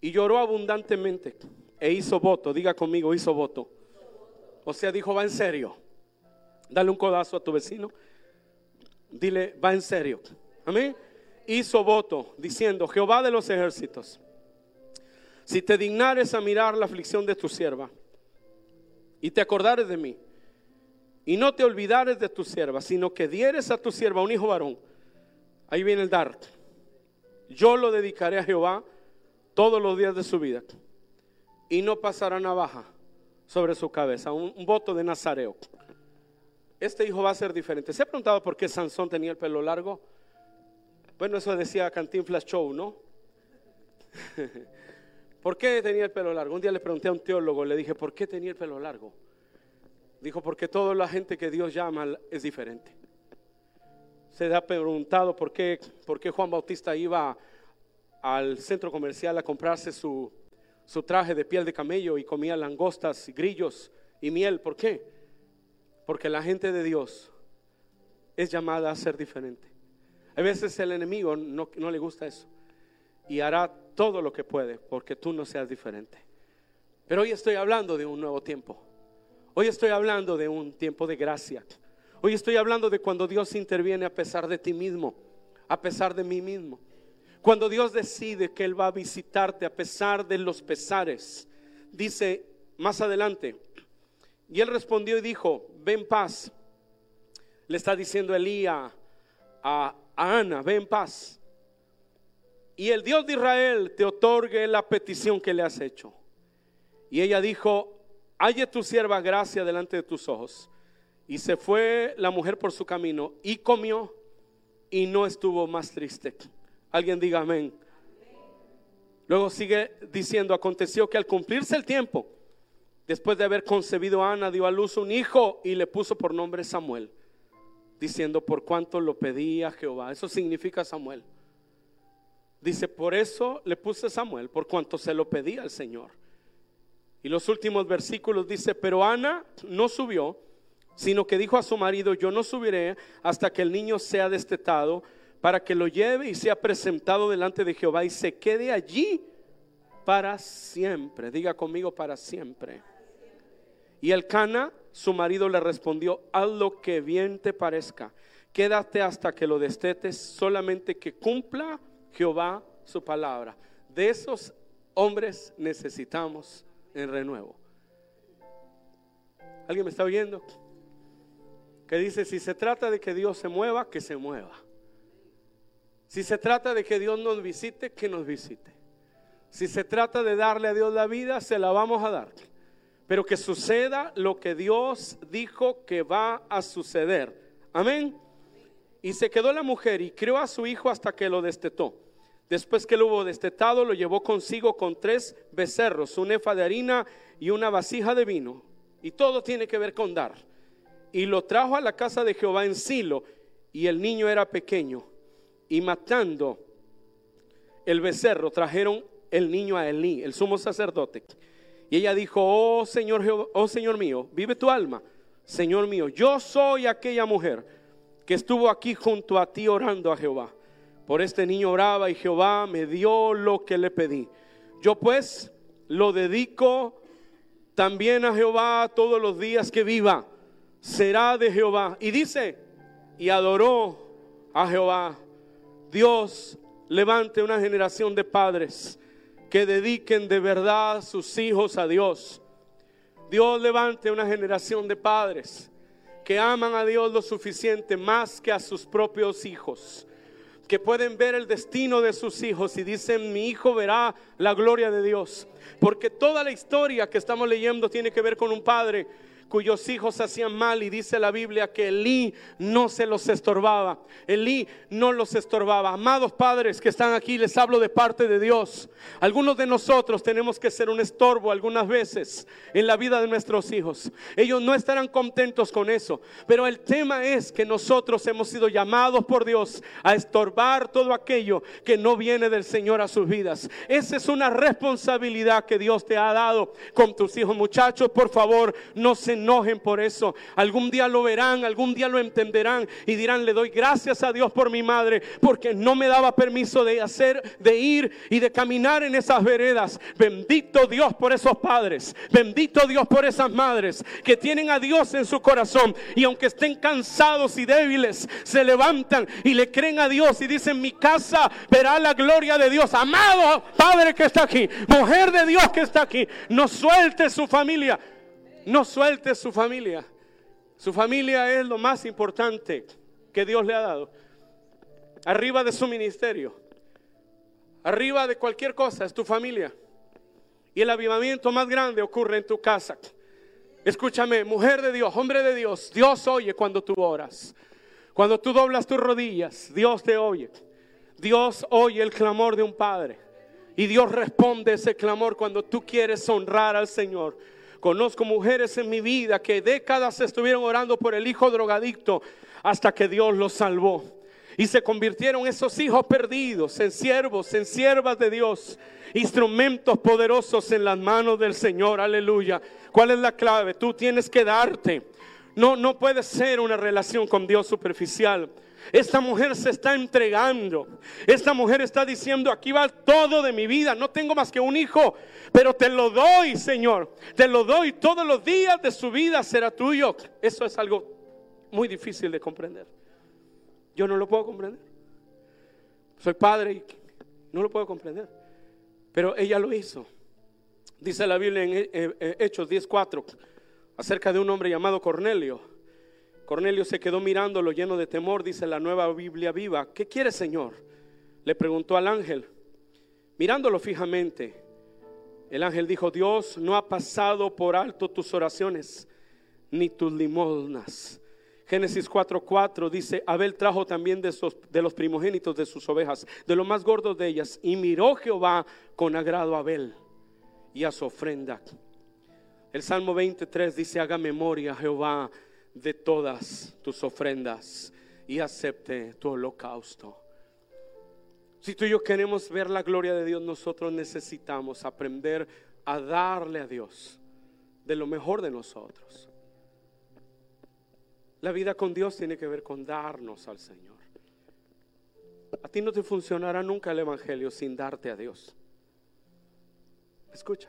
Speaker 2: y lloró abundantemente e hizo voto. Diga conmigo, hizo voto. O sea, dijo, va en serio. Dale un codazo a tu vecino. Dile, va en serio. Amén. Hizo voto diciendo, Jehová de los ejércitos, si te dignares a mirar la aflicción de tu sierva y te acordares de mí y no te olvidares de tu sierva, sino que dieres a tu sierva un hijo varón, ahí viene el dar. Yo lo dedicaré a Jehová todos los días de su vida y no pasará navaja sobre su cabeza, un, voto de Nazareo. Este hijo va a ser diferente. ¿Se ha preguntado por qué Sansón tenía el pelo largo? Bueno, eso decía Cantinflas Show, ¿no? [LAUGHS] ¿Por qué tenía el pelo largo? Un día le pregunté a un teólogo, le dije, ¿por qué tenía el pelo largo? Dijo, porque toda la gente que Dios llama es diferente. Se ha preguntado por qué, por qué Juan Bautista iba al centro comercial a comprarse su, su traje de piel de camello y comía langostas, grillos y miel. ¿Por qué? Porque la gente de Dios es llamada a ser diferente. A veces el enemigo no, no le gusta eso y hará todo lo que puede porque tú no seas diferente. Pero hoy estoy hablando de un nuevo tiempo. Hoy estoy hablando de un tiempo de gracia. Hoy estoy hablando de cuando Dios interviene a pesar de ti mismo, a pesar de mí mismo. Cuando Dios decide que Él va a visitarte a pesar de los pesares, dice más adelante, y Él respondió y dijo, ven paz. Le está diciendo Elías a, Ana, ven paz. Y el Dios de Israel te otorgue la petición que le has hecho. Y ella dijo, halle tu sierva gracia delante de tus ojos. Y se fue la mujer por su camino y comió y no estuvo más triste. Alguien diga amén. Luego sigue diciendo, aconteció que al cumplirse el tiempo, después de haber concebido a Ana, dio a luz un hijo y le puso por nombre Samuel, diciendo, por cuanto lo pedía Jehová. Eso significa Samuel. Dice, por eso le puse Samuel, por cuanto se lo pedía al Señor. Y los últimos versículos dice, pero Ana no subió, sino que dijo a su marido, yo no subiré hasta que el niño sea destetado para que lo lleve y sea presentado delante de Jehová y se quede allí para siempre. Diga conmigo para siempre. Y el Cana, su marido, le respondió, haz lo que bien te parezca. Quédate hasta que lo destetes, solamente que cumpla Jehová su palabra. De esos hombres necesitamos en renuevo. ¿Alguien me está oyendo? Que dice, si se trata de que Dios se mueva, que se mueva. Si se trata de que Dios nos visite, que nos visite. Si se trata de darle a Dios la vida, se la vamos a dar. Pero que suceda lo que Dios dijo que va a suceder. Amén. Y se quedó la mujer y crió a su hijo hasta que lo destetó. Después que lo hubo destetado, lo llevó consigo con tres becerros, un efa de harina y una vasija de vino. Y todo tiene que ver con dar. Y lo trajo a la casa de Jehová en Silo. Y el niño era pequeño. Y matando el becerro, trajeron el niño a Elí, el sumo sacerdote. Y ella dijo, oh Señor, oh Señor mío, vive tu alma, Señor mío, yo soy aquella mujer que estuvo aquí junto a ti orando a Jehová. Por este niño oraba y Jehová me dio lo que le pedí. Yo pues lo dedico también a Jehová todos los días que viva. Será de Jehová. Y dice, y adoró a Jehová. Dios levante una generación de padres que dediquen de verdad sus hijos a Dios. Dios levante una generación de padres que aman a Dios lo suficiente más que a sus propios hijos, que pueden ver el destino de sus hijos y dicen, mi hijo verá la gloria de Dios. Porque toda la historia que estamos leyendo tiene que ver con un padre cuyos hijos hacían mal y dice la Biblia que Elí no se los estorbaba. Elí no los estorbaba. Amados padres que están aquí, les hablo de parte de Dios. Algunos de nosotros tenemos que ser un estorbo algunas veces en la vida de nuestros hijos. Ellos no estarán contentos con eso, pero el tema es que nosotros hemos sido llamados por Dios a estorbar todo aquello que no viene del Señor a sus vidas. Esa es una responsabilidad que Dios te ha dado con tus hijos. Muchachos, por favor, no se enojen por eso. Algún día lo verán, algún día lo entenderán y dirán, le doy gracias a Dios por mi madre, porque no me daba permiso de hacer, de ir y de caminar en esas veredas. Bendito Dios por esos padres, bendito Dios por esas madres que tienen a Dios en su corazón y aunque estén cansados y débiles, se levantan y le creen a Dios y dicen, mi casa verá la gloria de Dios. Amado Padre que está aquí, mujer de Dios que está aquí, no suelte su familia no suelte su familia. Su familia es lo más importante que Dios le ha dado. Arriba de su ministerio, arriba de cualquier cosa, es tu familia. Y el avivamiento más grande ocurre en tu casa. Escúchame, mujer de Dios, hombre de Dios, Dios oye cuando tú oras. Cuando tú doblas tus rodillas, Dios te oye. Dios oye el clamor de un padre. Y Dios responde ese clamor cuando tú quieres honrar al Señor. Conozco mujeres en mi vida que décadas estuvieron orando por el hijo drogadicto hasta que Dios los salvó. Y se convirtieron esos hijos perdidos en siervos, en siervas de Dios, instrumentos poderosos en las manos del Señor. Aleluya. ¿Cuál es la clave? Tú tienes que darte. No, no puede ser una relación con Dios superficial. Esta mujer se está entregando. Esta mujer está diciendo, aquí va todo de mi vida. No tengo más que un hijo, pero te lo doy, Señor. Te lo doy. Todos los días de su vida será tuyo. Eso es algo muy difícil de comprender. Yo no lo puedo comprender. Soy padre y no lo puedo comprender. Pero ella lo hizo. Dice la Biblia en Hechos 10:4 acerca de un hombre llamado Cornelio Cornelio se quedó mirándolo lleno de temor, dice la nueva Biblia viva. ¿Qué quiere, Señor? Le preguntó al ángel, mirándolo fijamente. El ángel dijo, Dios no ha pasado por alto tus oraciones ni tus limosnas. Génesis 4:4 dice, Abel trajo también de, de, los primogénitos de sus ovejas, de los más gordos de ellas, y miró Jehová con agrado a Abel y a su ofrenda. El Salmo 23 dice, haga memoria Jehová de todas tus ofrendas y acepte tu holocausto. Si tú y yo queremos ver la gloria de Dios, nosotros necesitamos aprender a darle a Dios de lo mejor de nosotros. La vida con Dios tiene que ver con darnos al Señor. A ti no te funcionará nunca el Evangelio sin darte a Dios. Escucha.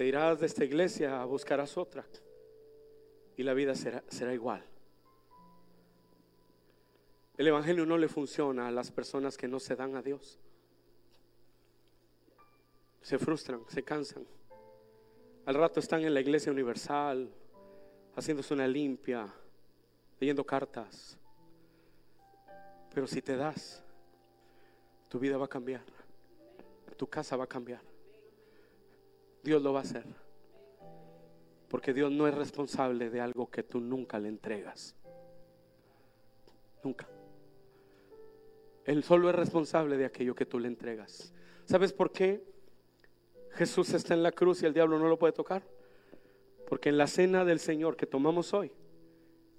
Speaker 2: Te irás de esta iglesia, buscarás otra y la vida será, será igual. El Evangelio no le funciona a las personas que no se dan a Dios. Se frustran, se cansan. Al rato están en la iglesia universal, haciéndose una limpia, leyendo cartas. Pero si te das, tu vida va a cambiar, tu casa va a cambiar. Dios lo va a hacer. Porque Dios no es responsable de algo que tú nunca le entregas. Nunca. Él solo es responsable de aquello que tú le entregas. ¿Sabes por qué Jesús está en la cruz y el diablo no lo puede tocar? Porque en la cena del Señor que tomamos hoy,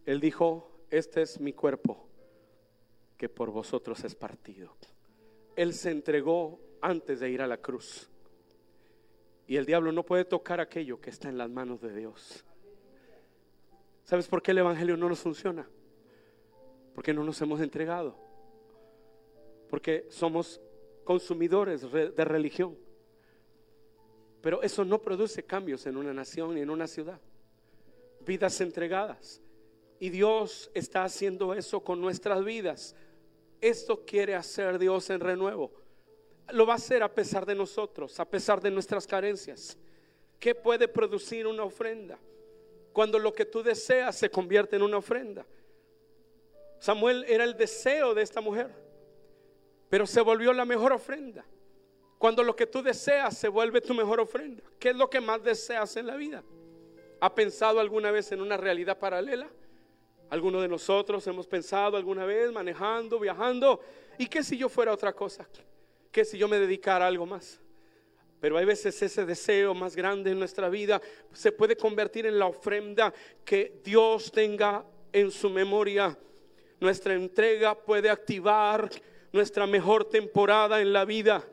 Speaker 2: Él dijo, este es mi cuerpo que por vosotros es partido. Él se entregó antes de ir a la cruz. Y el diablo no puede tocar aquello que está en las manos de Dios. ¿Sabes por qué el Evangelio no nos funciona? Porque no nos hemos entregado. Porque somos consumidores de religión. Pero eso no produce cambios en una nación ni en una ciudad. Vidas entregadas. Y Dios está haciendo eso con nuestras vidas. Esto quiere hacer Dios en renuevo lo va a hacer a pesar de nosotros, a pesar de nuestras carencias. ¿Qué puede producir una ofrenda? Cuando lo que tú deseas se convierte en una ofrenda. Samuel era el deseo de esta mujer, pero se volvió la mejor ofrenda. Cuando lo que tú deseas se vuelve tu mejor ofrenda. ¿Qué es lo que más deseas en la vida? ¿Ha pensado alguna vez en una realidad paralela? Algunos de nosotros hemos pensado alguna vez manejando, viajando. ¿Y qué si yo fuera otra cosa? Que si yo me dedicara a algo más? Pero hay veces ese deseo más grande en nuestra vida se puede convertir en la ofrenda que Dios tenga en su memoria. Nuestra entrega puede activar nuestra mejor temporada en la vida.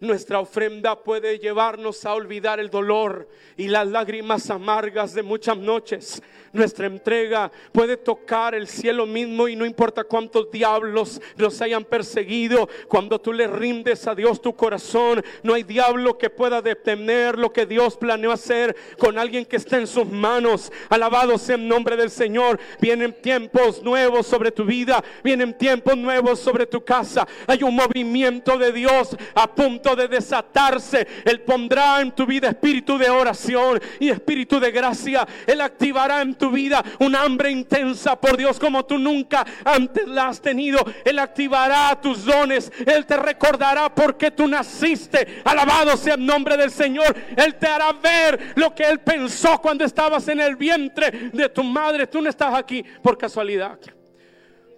Speaker 2: Nuestra ofrenda puede llevarnos a olvidar el dolor y las lágrimas amargas de muchas noches. Nuestra entrega puede tocar el cielo mismo y no importa cuántos diablos nos hayan perseguido. Cuando tú le rindes a Dios tu corazón, no hay diablo que pueda detener lo que Dios planeó hacer con alguien que está en sus manos. Alabado sea el nombre del Señor. Vienen tiempos nuevos sobre tu vida, vienen tiempos nuevos sobre tu casa. Hay un movimiento de Dios a punto de desatarse, Él pondrá en tu vida espíritu de oración y espíritu de gracia. Él activará en tu vida un hambre intensa por Dios como tú nunca antes la has tenido. Él activará tus dones. Él te recordará por qué tú naciste. Alabado sea el nombre del Señor. Él te hará ver lo que Él pensó cuando estabas en el vientre de tu madre. Tú no estás aquí por casualidad.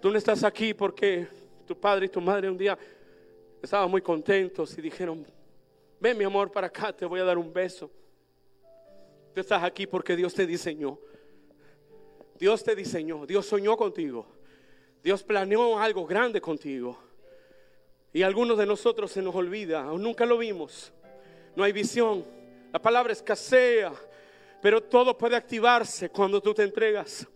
Speaker 2: Tú no estás aquí porque tu padre y tu madre un día estaban muy contentos y dijeron, ven mi amor para acá, te voy a dar un beso. Tú estás aquí porque Dios te diseñó. Dios te diseñó, Dios soñó contigo. Dios planeó algo grande contigo. Y algunos de nosotros se nos olvida, aún nunca lo vimos. No hay visión. La palabra escasea, pero todo puede activarse cuando tú te entregas.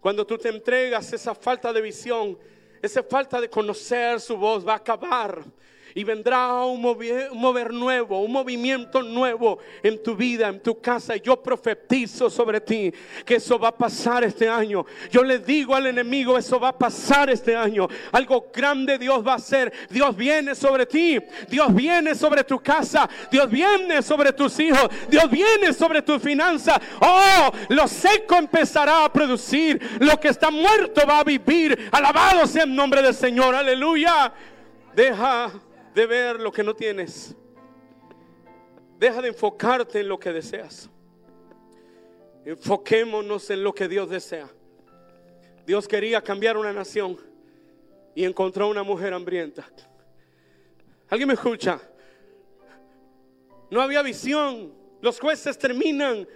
Speaker 2: Cuando tú te entregas, esa falta de visión, esa falta de conocer su voz va a acabar y vendrá un mover, nuevo, un movimiento nuevo en tu vida, en tu casa. Yo profetizo sobre ti que eso va a pasar este año. Yo le digo al enemigo, eso va a pasar este año. Algo grande Dios va a hacer. Dios viene sobre ti. Dios viene sobre tu casa. Dios viene sobre tus hijos. Dios viene sobre tu finanza. Oh, lo seco empezará a producir. Lo que está muerto va a vivir. Alabado sea el nombre del Señor. Aleluya. Deja de ver lo que no tienes. Deja de enfocarte en lo que deseas. Enfoquémonos en lo que Dios desea. Dios quería cambiar una nación y encontró una mujer hambrienta. ¿Alguien me escucha? No había visión. Los jueces terminan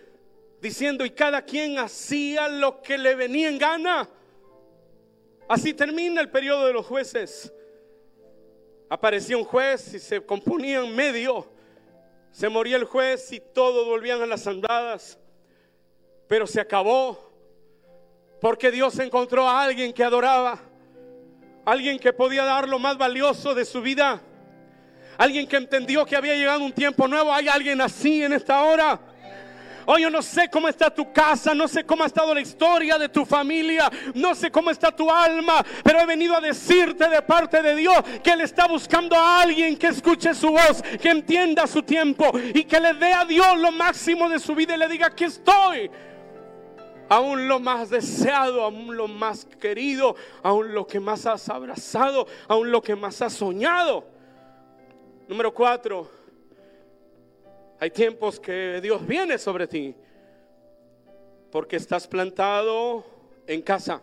Speaker 2: diciendo y cada quien hacía lo que le venía en gana. Así termina el periodo de los jueces aparecía un juez y se componía en medio. Se moría el juez y todos volvían a las andadas. Pero se acabó porque Dios encontró a alguien que adoraba, alguien que podía dar lo más valioso de su vida, alguien que entendió que había llegado un tiempo nuevo. Hay alguien así en esta hora. Oh, yo no sé cómo está tu casa, no sé cómo ha estado la historia de tu familia, no sé cómo está tu alma, pero he venido a decirte de parte de Dios que Él está buscando a alguien que escuche su voz, que entienda su tiempo y que le dé a Dios lo máximo de su vida y le diga, aquí estoy. Aún lo más deseado, aún lo más querido, aún lo que más has abrazado, aún lo que más has soñado. Número cuatro, hay tiempos que Dios viene sobre ti porque estás plantado en casa.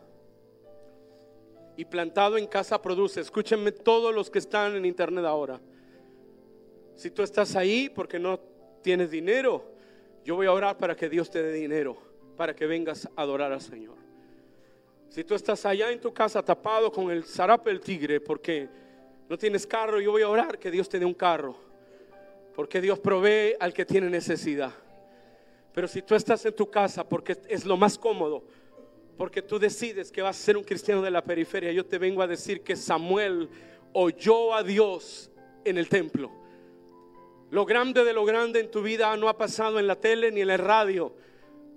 Speaker 2: Y plantado en casa produce. Escúchenme todos los que están en internet ahora. Si tú estás ahí porque no tienes dinero, yo voy a orar para que Dios te dé dinero, para que vengas a adorar al Señor. Si tú estás allá en tu casa tapado con el zarape del tigre porque no tienes carro, yo voy a orar que Dios te dé un carro porque Dios provee al que tiene necesidad. Pero si tú estás en tu casa porque es lo más cómodo, porque tú decides que vas a ser un cristiano de la periferia, yo te vengo a decir que Samuel oyó a Dios en el templo. Lo grande de lo grande en tu vida no ha pasado en la tele ni en la radio.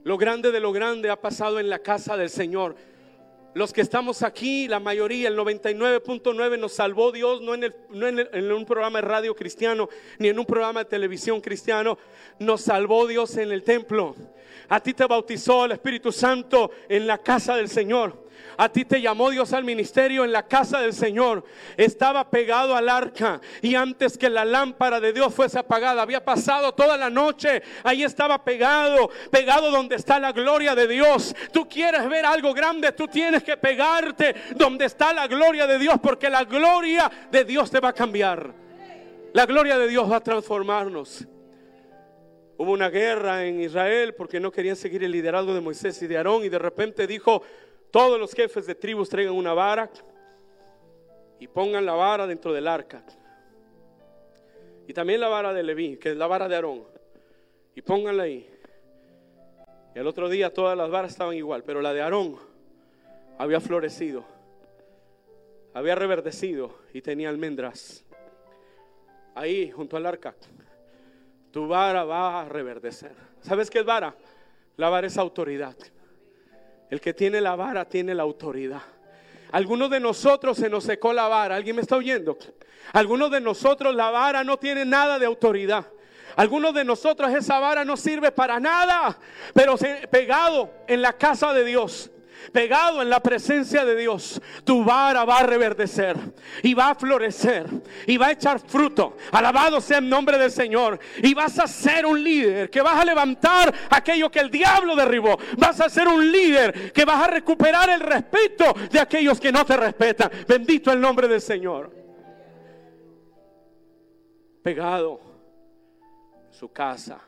Speaker 2: Lo grande de lo grande ha pasado en la casa del Señor. Los que estamos aquí, la mayoría, el 99.9 nos salvó Dios, no, en, no en, un programa de radio cristiano, ni en un programa de televisión cristiano, nos salvó Dios en el templo. A ti te bautizó el Espíritu Santo en la casa del Señor. A ti te llamó Dios al ministerio en la casa del Señor. Estaba pegado al arca y antes que la lámpara de Dios fuese apagada, había pasado toda la noche. Ahí estaba pegado, pegado donde está la gloria de Dios. Tú quieres ver algo grande, tú tienes que pegarte donde está la gloria de Dios porque la gloria de Dios te va a cambiar. La gloria de Dios va a transformarnos. Hubo una guerra en Israel porque no querían seguir el liderazgo de Moisés y de Aarón y de repente dijo, todos los jefes de tribus traigan una vara y pongan la vara dentro del arca. Y también la vara de Leví, que es la vara de Aarón. Y pónganla ahí. Y el otro día todas las varas estaban igual, pero la de Aarón había florecido, había reverdecido y tenía almendras. Ahí, junto al arca, tu vara va a reverdecer. ¿Sabes qué es vara? La vara es autoridad. El que tiene la vara tiene la autoridad. Algunos de nosotros se nos secó la vara. ¿Alguien me está oyendo? Algunos de nosotros la vara no tiene nada de autoridad. Algunos de nosotros esa vara no sirve para nada, pero pegado en la casa de Dios pegado en la presencia de Dios, tu vara va a reverdecer y va a florecer y va a echar fruto. Alabado sea el nombre del Señor. Y vas a ser un líder que vas a levantar aquello que el diablo derribó. Vas a ser un líder que vas a recuperar el respeto de aquellos que no te respetan. Bendito el nombre del Señor. Pegado su casa.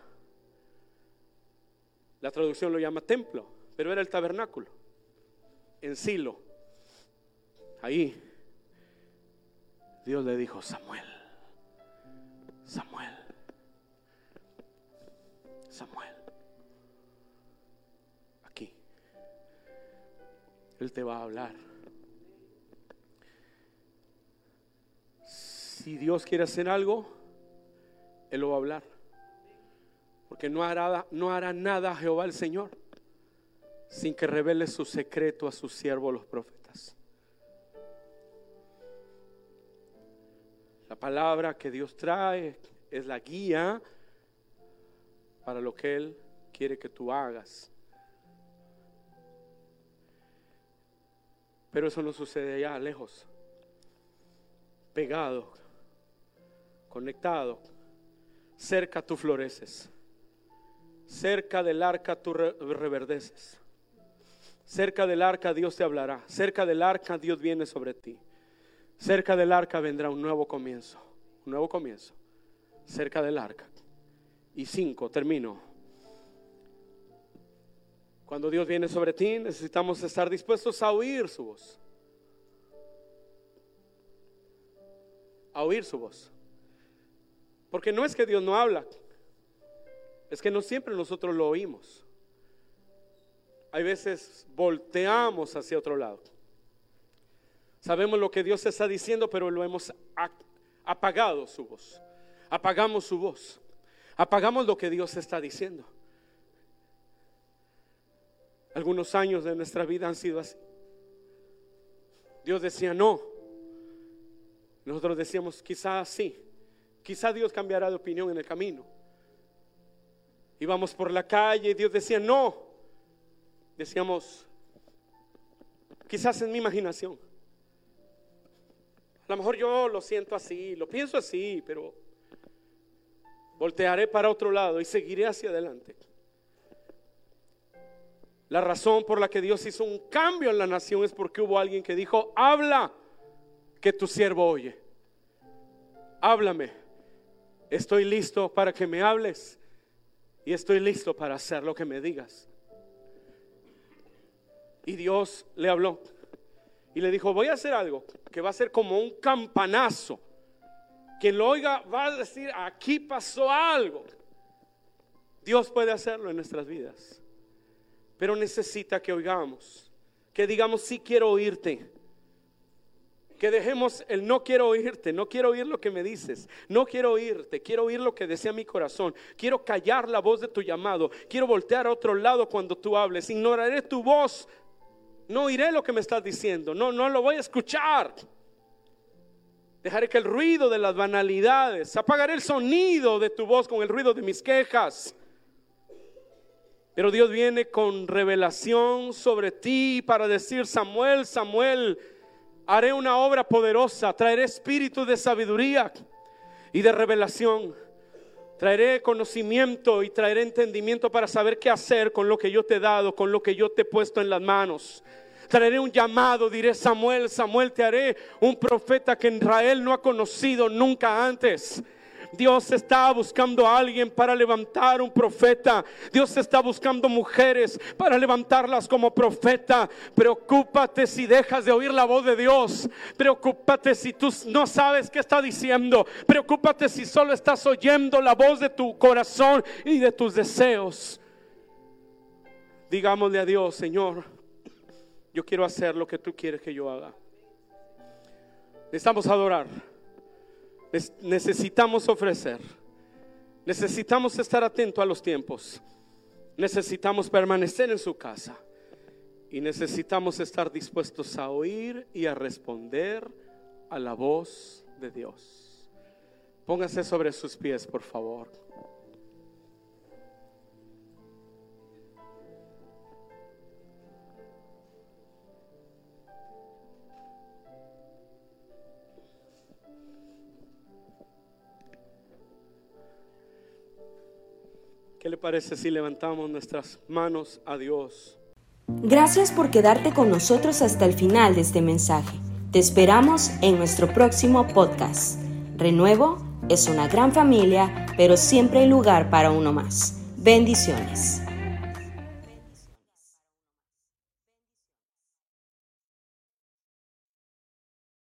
Speaker 2: La traducción lo llama templo, pero era el tabernáculo en Silo. Ahí Dios le dijo, Samuel, Samuel, Samuel, aquí. Él te va a hablar. Si Dios quiere hacer algo, Él lo va a hablar. Porque no hará, no hará nada Jehová el Señor sin que revele su secreto a sus siervos los profetas. La palabra que Dios trae es la guía para lo que Él quiere que tú hagas. Pero eso no sucede allá lejos, pegado, conectado, cerca tú floreces, cerca del arca tú reverdeces. Cerca del arca Dios te hablará. Cerca del arca Dios viene sobre ti. Cerca del arca vendrá un nuevo comienzo. Un nuevo comienzo. Cerca del arca. Y cinco, termino. Cuando Dios viene sobre ti, necesitamos estar dispuestos a oír su voz. A oír su voz. Porque no es que Dios no habla, es que no siempre nosotros lo oímos hay veces volteamos hacia otro lado. Sabemos lo que Dios está diciendo, pero lo hemos apagado su voz. Apagamos su voz. Apagamos lo que Dios está diciendo. Algunos años de nuestra vida han sido así. Dios decía no. Nosotros decíamos, quizás sí. Quizá Dios cambiará de opinión en el camino. Íbamos por la calle y Dios decía no. Decíamos, quizás en mi imaginación. A lo mejor yo lo siento así, lo pienso así, pero voltearé para otro lado y seguiré hacia adelante. La razón por la que Dios hizo un cambio en la nación es porque hubo alguien que dijo, habla, que tu siervo oye. Háblame. Estoy listo para que me hables y estoy listo para hacer lo que me digas. Y Dios le habló y le dijo, voy a hacer algo que va a ser como un campanazo. Quien lo oiga va a decir, aquí pasó algo. Dios puede hacerlo en nuestras vidas, pero necesita que oigamos, que digamos, sí quiero oírte. Que dejemos el no quiero oírte, no quiero oír lo que me dices, no quiero oírte, quiero oír lo que desea mi corazón, quiero callar la voz de tu llamado, quiero voltear a otro lado cuando tú hables, ignoraré tu voz no oiré lo que me estás diciendo, no, no lo voy a escuchar. Dejaré que el ruido de las banalidades, apagaré el sonido de tu voz con el ruido de mis quejas. Pero Dios viene con revelación sobre ti para decir, Samuel, Samuel, haré una obra poderosa, traeré espíritu de sabiduría y de revelación. Traeré conocimiento y traeré entendimiento para saber qué hacer con lo que yo te he dado, con lo que yo te he puesto en las manos. Traeré un llamado, diré Samuel, Samuel, te haré un profeta que Israel no ha conocido nunca antes. Dios está buscando a alguien para levantar un profeta. Dios está buscando mujeres para levantarlas como profeta. Preocúpate si dejas de oír la voz de Dios. Preocúpate si tú no sabes qué está diciendo. Preocúpate si solo estás oyendo la voz de tu corazón y de tus deseos. Digámosle a Dios, Señor, yo quiero hacer lo que tú quieres que yo haga. Necesitamos adorar. Necesitamos ofrecer. Necesitamos estar atento a los tiempos. Necesitamos permanecer en su casa. Y necesitamos estar dispuestos a oír y a responder a la voz de Dios. Póngase sobre sus pies, por favor. ¿Qué le parece si levantamos nuestras manos a Dios?
Speaker 1: Gracias por quedarte con nosotros hasta el final de este mensaje. Te esperamos en nuestro próximo podcast. Renuevo es una gran familia, pero siempre hay lugar para uno más. Bendiciones.